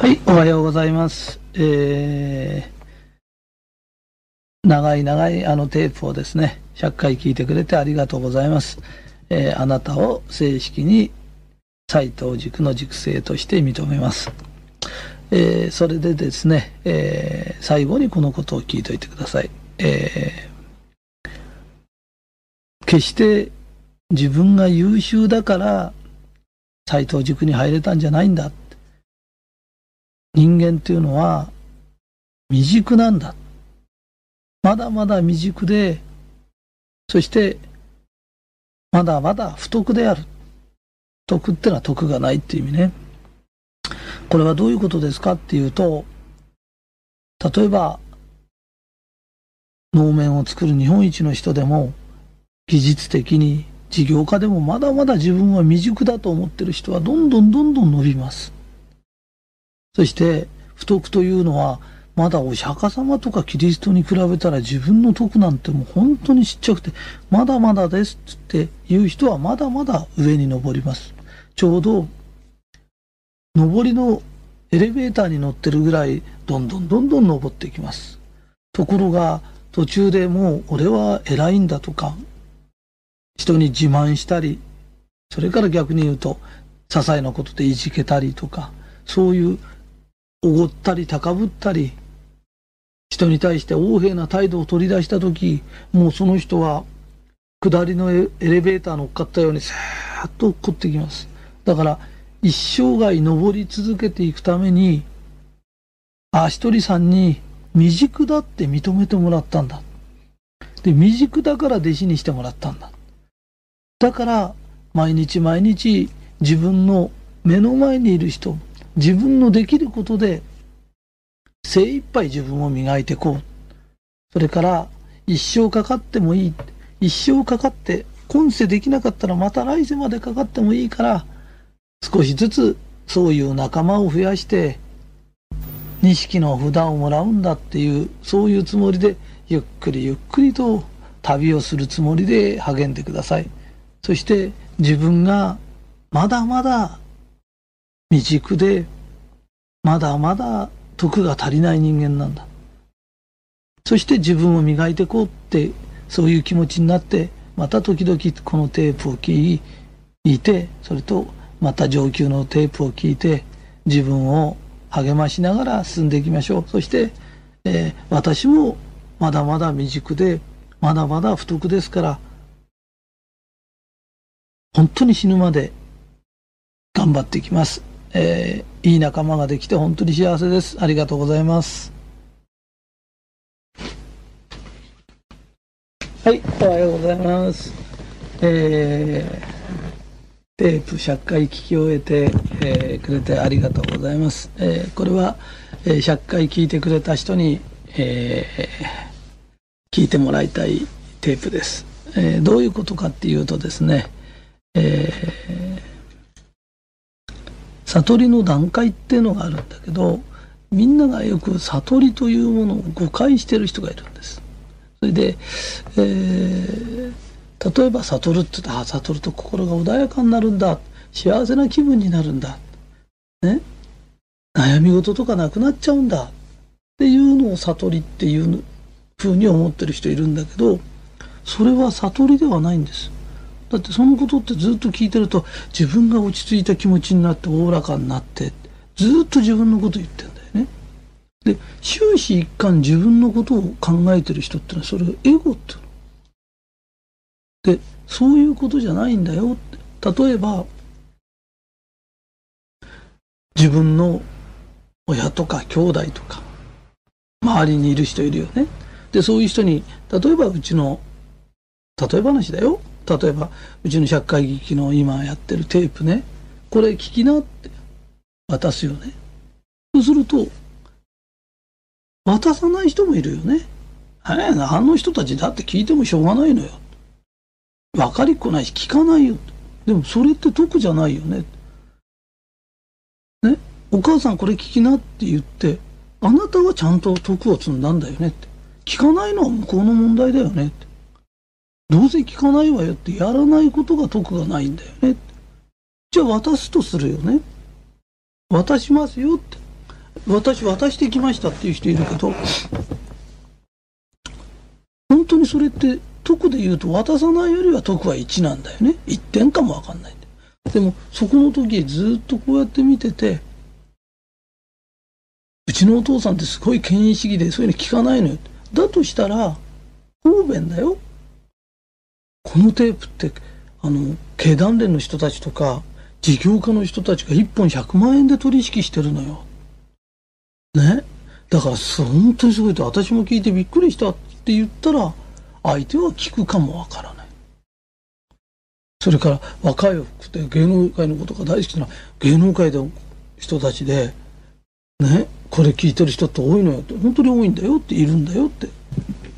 はい、おはようございます。えー、長い長いあのテープをですね、100回聞いてくれてありがとうございます。えーあなたを正式に斎藤塾の塾生として認めます。えーそれでですね、えー最後にこのことを聞いておいてください。えー決して自分が優秀だから斎藤塾に入れたんじゃないんだ。人間っていうのは未熟なんだ。まだまだ未熟で、そしてまだまだ不徳である。徳ってのは徳がないっていう意味ね。これはどういうことですかっていうと、例えば、能面を作る日本一の人でも、技術的に事業家でもまだまだ自分は未熟だと思ってる人はどんどんどんどん伸びます。そして、不徳というのは、まだお釈迦様とかキリストに比べたら自分の徳なんてもう本当にちっちゃくて、まだまだですって言う人はまだまだ上に登ります。ちょうど、上りのエレベーターに乗ってるぐらい、どんどんどんどん登っていきます。ところが、途中でもう俺は偉いんだとか、人に自慢したり、それから逆に言うと、些細なことでいじけたりとか、そういうおごったり高ぶったり、人に対して横柄な態度を取り出したとき、もうその人は、下りのエレベーター乗っかったように、さーっと落っこってきます。だから、一生涯登り続けていくために、あ、ひとりさんに未熟だって認めてもらったんだ。で、未熟だから弟子にしてもらったんだ。だから、毎日毎日自分の目の前にいる人、自分のできることで精一杯自分を磨いていこう。それから、一生かかってもいい。一生かかって、今世できなかったらまた来世までかかってもいいから、少しずつそういう仲間を増やして、錦の札をもらうんだっていう、そういうつもりで、ゆっくりゆっくりと旅をするつもりで励んでください。そして自分がまだまだ未熟で、まだまだ徳が足りない人間なんだ。そして自分を磨いていこうって、そういう気持ちになって、また時々このテープを聞いて、それとまた上級のテープを聞いて、自分を励ましながら進んでいきましょう。そして、えー私もまだまだ未熟で、まだまだ不徳ですから、本当に死ぬまで頑張っていきます。えーいい仲間ができて本当に幸せです。ありがとうございます。はい、おはようございます。えーテープ100回聞き終えて、えーくれてありがとうございます。えーこれは、えー100回聞いてくれた人に、えー聞いてもらいたいテープです。えーどういうことかっていうとですね、えー悟りの段階っていうのがあるんだけど、みんながよく悟りというものを誤解してる人がいるんです。それで、えー例えば悟るって言ったら、悟ると心が穏やかになるんだ。幸せな気分になるんだ。ね？悩み事とかなくなっちゃうんだ。っていうのを悟りっていうふうに思ってる人いるんだけど、それは悟りではないんです。だってそのことってずっと聞いてると自分が落ち着いた気持ちになっておおらかになってずっと自分のこと言ってんだよね。で終始一貫自分のことを考えてる人ってのはそれエゴって。でそういうことじゃないんだよ例えば自分の親とか兄弟とか周りにいる人いるよね。でそういう人に例えばうちの例え話だよ例えばうちの100回劇の今やってるテープね。これ聞きなって渡すよね。そうすると渡さない人もいるよね。あれあの人たちだって聞いてもしょうがないのよ。分かりっこないし聞かないよ。でもそれって得じゃないよね。ね？お母さんこれ聞きなって言ってあなたはちゃんと徳を積んだんだよねって。聞かないのは向こうの問題だよねって。どうせ聞かないわよってやらないことが得がないんだよね。じゃあ渡すとするよね。渡しますよって。私渡してきましたっていう人いるけど、本当にそれって徳で言うと渡さないよりは徳は1なんだよね。1点かもわかんない。でもそこの時ずっとこうやって見てて、うちのお父さんってすごい権威主義でそういうの聞かないのよ。だとしたら、方便だよ。このテープって、あの、経団連の人たちとか、事業家の人たちが1本100万円で取引してるのよ。ね？だから、本当にすごいと、私も聞いてびっくりしたって言ったら、相手は聞くかもわからない。それから若いくて芸能界のことが大好きな芸能界の人たちで、ね、これ聞いてる人って多いのよって、本当に多いんだよって、いるんだよって。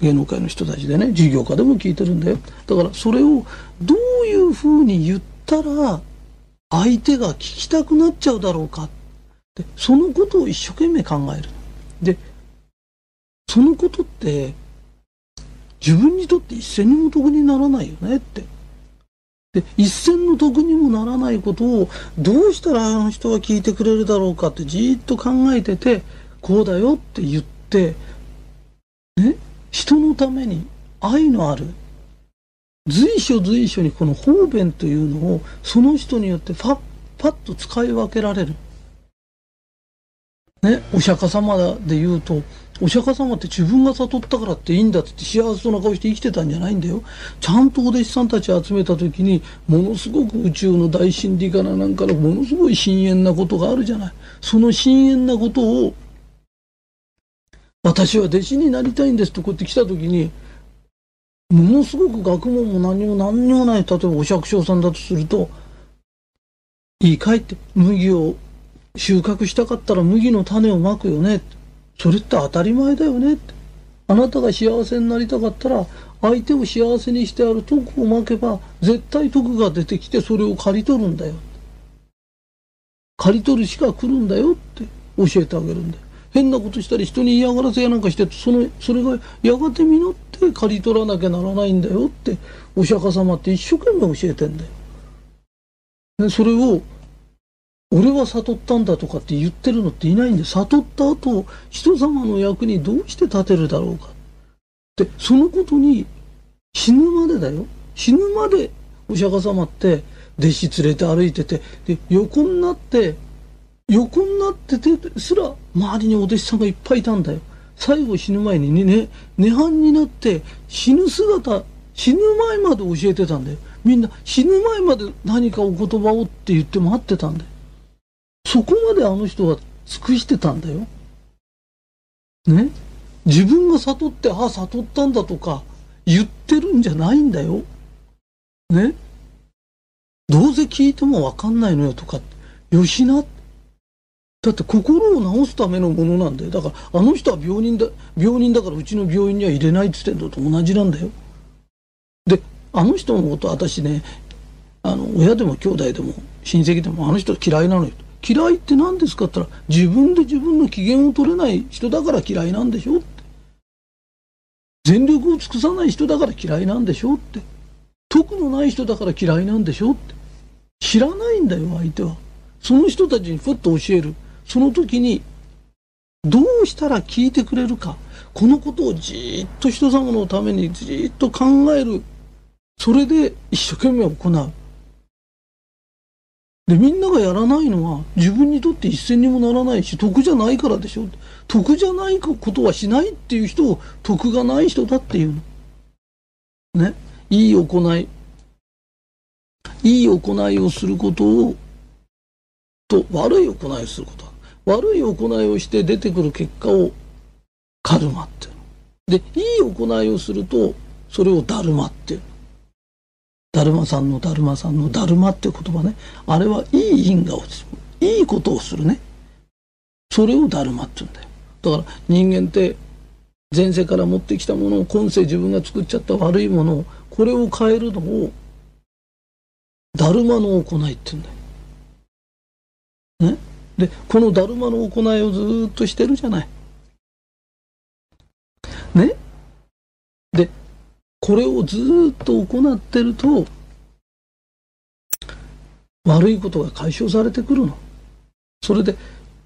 芸能界の人たちでね、事業家でも聞いてるんだよ。だからそれをどういうふうに言ったら、相手が聞きたくなっちゃうだろうか。で、そのことを一生懸命考える。で、そのことって、自分にとって一銭にも得にならないよねって。で、一銭の得にもならないことをどうしたらあの人は聞いてくれるだろうかってじーっと考えてて、こうだよって言って、人のために愛のある、随所随所にこの方便というのをその人によってパッ、パッと使い分けられる。ね、お釈迦様で言うと、お釈迦様って自分が悟ったからっていいんだって幸せそうな顔して生きてたんじゃないんだよ。ちゃんとお弟子さんたち集めた時に、ものすごく宇宙の大真理からなんかのものすごい深遠なことがあるじゃない。その深遠なことを、私は弟子になりたいんですとこうやって来た時に、ものすごく学問も何も何にもない、例えばお釈迦さんだとすると、いいかいって、麦を収穫したかったら麦の種をまくよね。それって当たり前だよねって。あなたが幸せになりたかったら、相手を幸せにしてある徳をまけば、絶対徳が出てきてそれを刈り取るんだよ。刈り取るしか来るんだよって教えてあげるんだよ。変なことしたり人に嫌がらせやなんかしてそのそれがやがて実って刈り取らなきゃならないんだよってお釈迦様って一生懸命教えてんだよ。でそれを俺は悟ったんだとかって言ってるのっていないんで、悟った後、人様の役にどうして立てるだろうか。で、そのことに死ぬまでだよ。死ぬまでお釈迦様って弟子連れて歩いてて、で、横になって、横になっててすら周りにお弟子さんがいっぱいいたんだよ。最後死ぬ前にね、涅槃になって死ぬ姿、死ぬ前まで教えてたんだよ。みんな死ぬ前まで何かお言葉をって言って待ってたんだよ。そこまであの人は尽くしてたんだよ。ね？自分が悟って、ああ、悟ったんだとか言ってるんじゃないんだよ。ね？どうせ聞いてもわかんないのよとか、よしな。だって心を治すためのものなんだよ。だからあの人は病人だ、病人だからうちの病院には入れないって言ってんのと同じなんだよ。で、あの人のこと私ね、あの、親でも兄弟でも親戚でもあの人嫌いなのよ。嫌いって何ですかって言ったら、自分で自分の機嫌を取れない人だから嫌いなんでしょって。全力を尽くさない人だから嫌いなんでしょって。徳のない人だから嫌いなんでしょって。知らないんだよ、相手は。その人たちにふっと教える。その時に、どうしたら聞いてくれるか。このことをじーっと人様のためにじっと考える。それで一生懸命行う。で、みんながやらないのは自分にとって一銭にもならないし、得じゃないからでしょ。得じゃないことはしないっていう人を得がない人だっていうの。ね。いい行い。いい行いをすることを、と悪い行いをすること。悪い行いをして出てくる結果をカルマっていう。で、いい行いをすると、それをダルマっていうの。だるまさんのだるまさんのだるまって言葉ね。あれはいい因果をする。いいことをするね。それをだるまって言うんだよ。だから人間って前世から持ってきたものを今世自分が作っちゃった悪いものをこれを変えるのをだるまの行いって言うんだよ。ね？で、このだるまの行いをずっとしてるじゃない。ね？で、これをずっと行ってると、悪いことが解消されてくるの。それで、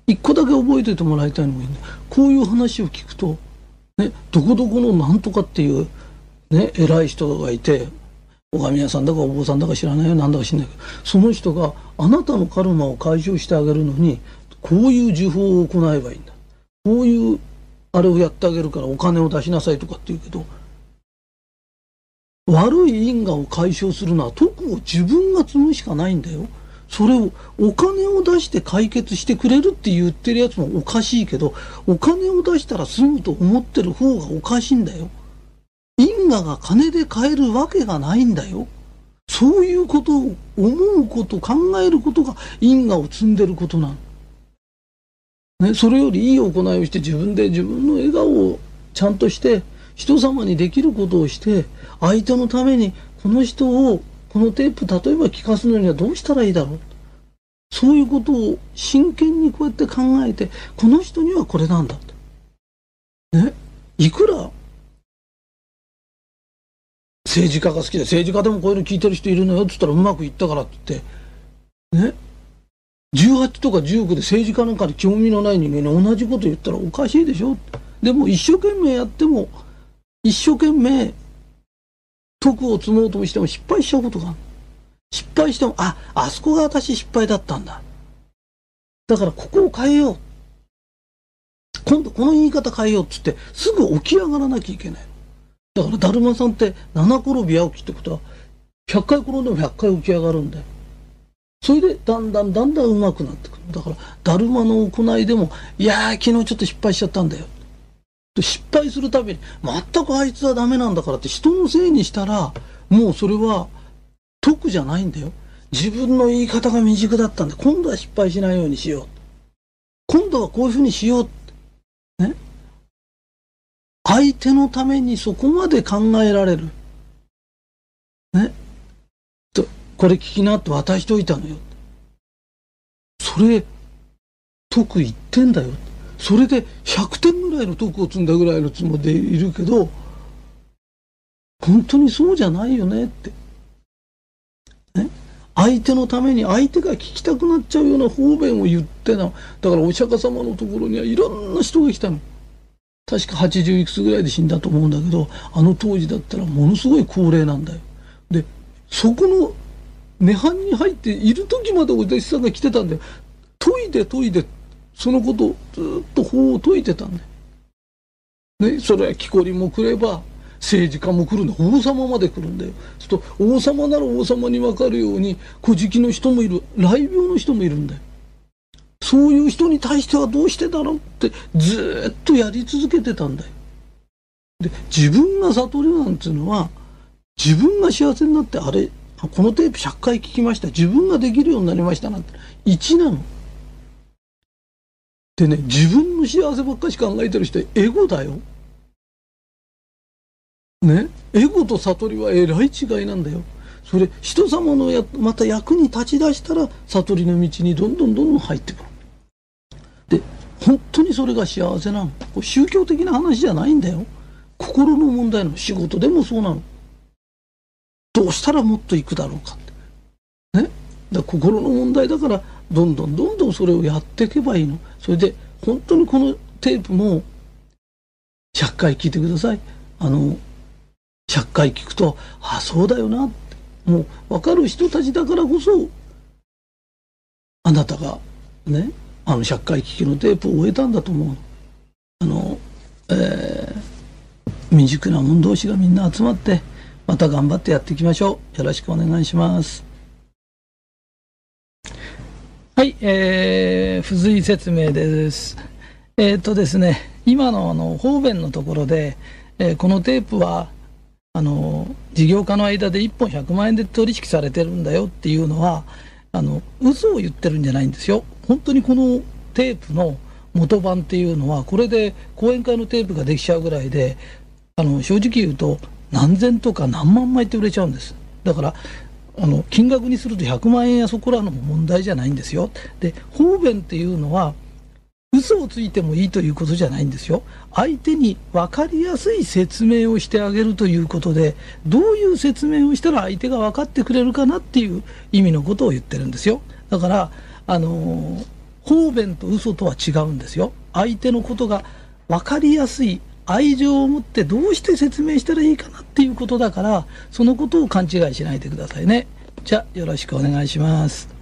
一個だけ覚えておいてもらいたいのがいいんだこういう話を聞くと、ね、どこどこのなんとかっていう、ね、偉い人がいて拝み屋さんだかお坊さんだか知らないよなんだか知らないけどその人があなたのカルマを解消してあげるのにこういう呪法を行えばいいんだこういうあれをやってあげるからお金を出しなさいとかって言うけど悪い因果を解消するのは徳を自分が積むしかないんだよ。それをお金を出して解決してくれるって言ってるやつもおかしいけど、お金を出したら済むと思ってる方がおかしいんだよ。因果が金で買えるわけがないんだよ。そういうことを思うこと、考えることが因果を積んでることなの。ね、それよりいい行いをして自分で自分の笑顔をちゃんとして人様にできることをして相手のためにこの人をこのテープ例えば聞かすのにはどうしたらいいだろうそういうことを真剣にこうやって考えてこの人にはこれなんだ。ねいくら政治家が好きで政治家でもこういうの聞いてる人いるのよっつったらうまくいったからって言ってね？18とか19で政治家なんかに興味のない人間に同じこと言ったらおかしいでしょでも一生懸命やっても一生懸命徳を積もうとしても失敗しちゃうことがある。失敗しても、あ、あそこが私失敗だったんだ。だからここを変えよう。今度この言い方変えようっつって、すぐ起き上がらなきゃいけない。だから、だるまさんって七転び八起きってことは、100回転んでも100回起き上がるんだよ。それで、だんだんだんだん上手くなってくる。だから、だるまの行いでも、いやー、昨日ちょっと失敗しちゃったんだよ。失敗するたびに、全くあいつはダメなんだからって人のせいにしたら、もうそれは得じゃないんだよ。自分の言い方が未熟だったんで、今度は失敗しないようにしよう。今度はこういうふうにしよう。ね。相手のためにそこまで考えられる？ね？と、これ聞きなって渡しといたのよ。それ、得言ってんだよ。それで100点ぐらいの徳を積んだぐらいのつもりでいるけど本当にそうじゃないよねって。ね、相手のために相手が聞きたくなっちゃうような方便を言ってなだからお釈迦様のところにはいろんな人が来たの。確か80いくつぐらいで死んだと思うんだけどあの当時だったらものすごい高齢なんだよ。でそこの涅槃に入っている時までお弟子さんが来てたんで研いで研いでそのことをずっと法を説いてたんだよ。ね、それは木こりも来れば政治家も来るんだ王様まで来るんだよ。すると王様なら王様に分かるように古事記の人もいる雷病の人もいるんだよ。そういう人に対してはどうしてだろうってずっとやり続けてたんだよ。で自分が悟りなんていうのは自分が幸せになってあれこのテープ100回聞きました自分ができるようになりましたなんて1なの。でね、自分の幸せばっかし考えてる人はエゴだよ。ね、エゴと悟りはえらい違いなんだよ。それ、人様のやまた役に立ち出したら、悟りの道にどんどんどんどん入ってくる。で、本当にそれが幸せなの？これ宗教的な話じゃないんだよ。心の問題の仕事でもそうなの。どうしたらもっと行くだろうかって。ね？だ心の問題だから、どんどんどんどんそれをやっていけばいいの。それで本当にこのテープも100回聞いてください。あの100回聞くとああそうだよなってもう分かる人たちだからこそあなたがね？あの100回聞きのテープを終えたんだと思う。あの、えー、未熟な者同士がみんな集まってまた頑張ってやっていきましょう。よろしくお願いします。はい、えー、付随説明です。えー、っとですね、今のあの方便のところで、えー、このテープはあの事業家の間で1本100万円で取引されてるんだよっていうのはあの嘘を言ってるんじゃないんですよ。本当にこのテープの元版っていうのはこれで講演会のテープができちゃうぐらいであの正直言うと何千とか何万枚って売れちゃうんです。だからあの金額にすると100万円やそこらのも問題じゃないんですよ。で方便っていうのは嘘をついてもいいということじゃないんですよ。相手に分かりやすい説明をしてあげるということでどういう説明をしたら相手が分かってくれるかなっていう意味のことを言ってるんですよ。だからあの方便と嘘とは違うんですよ。相手のことが分かりやすい愛情を持ってどうして説明したらいいかなっていうことだから、そのことを勘違いしないでくださいね。じゃあ、よろしくお願いします。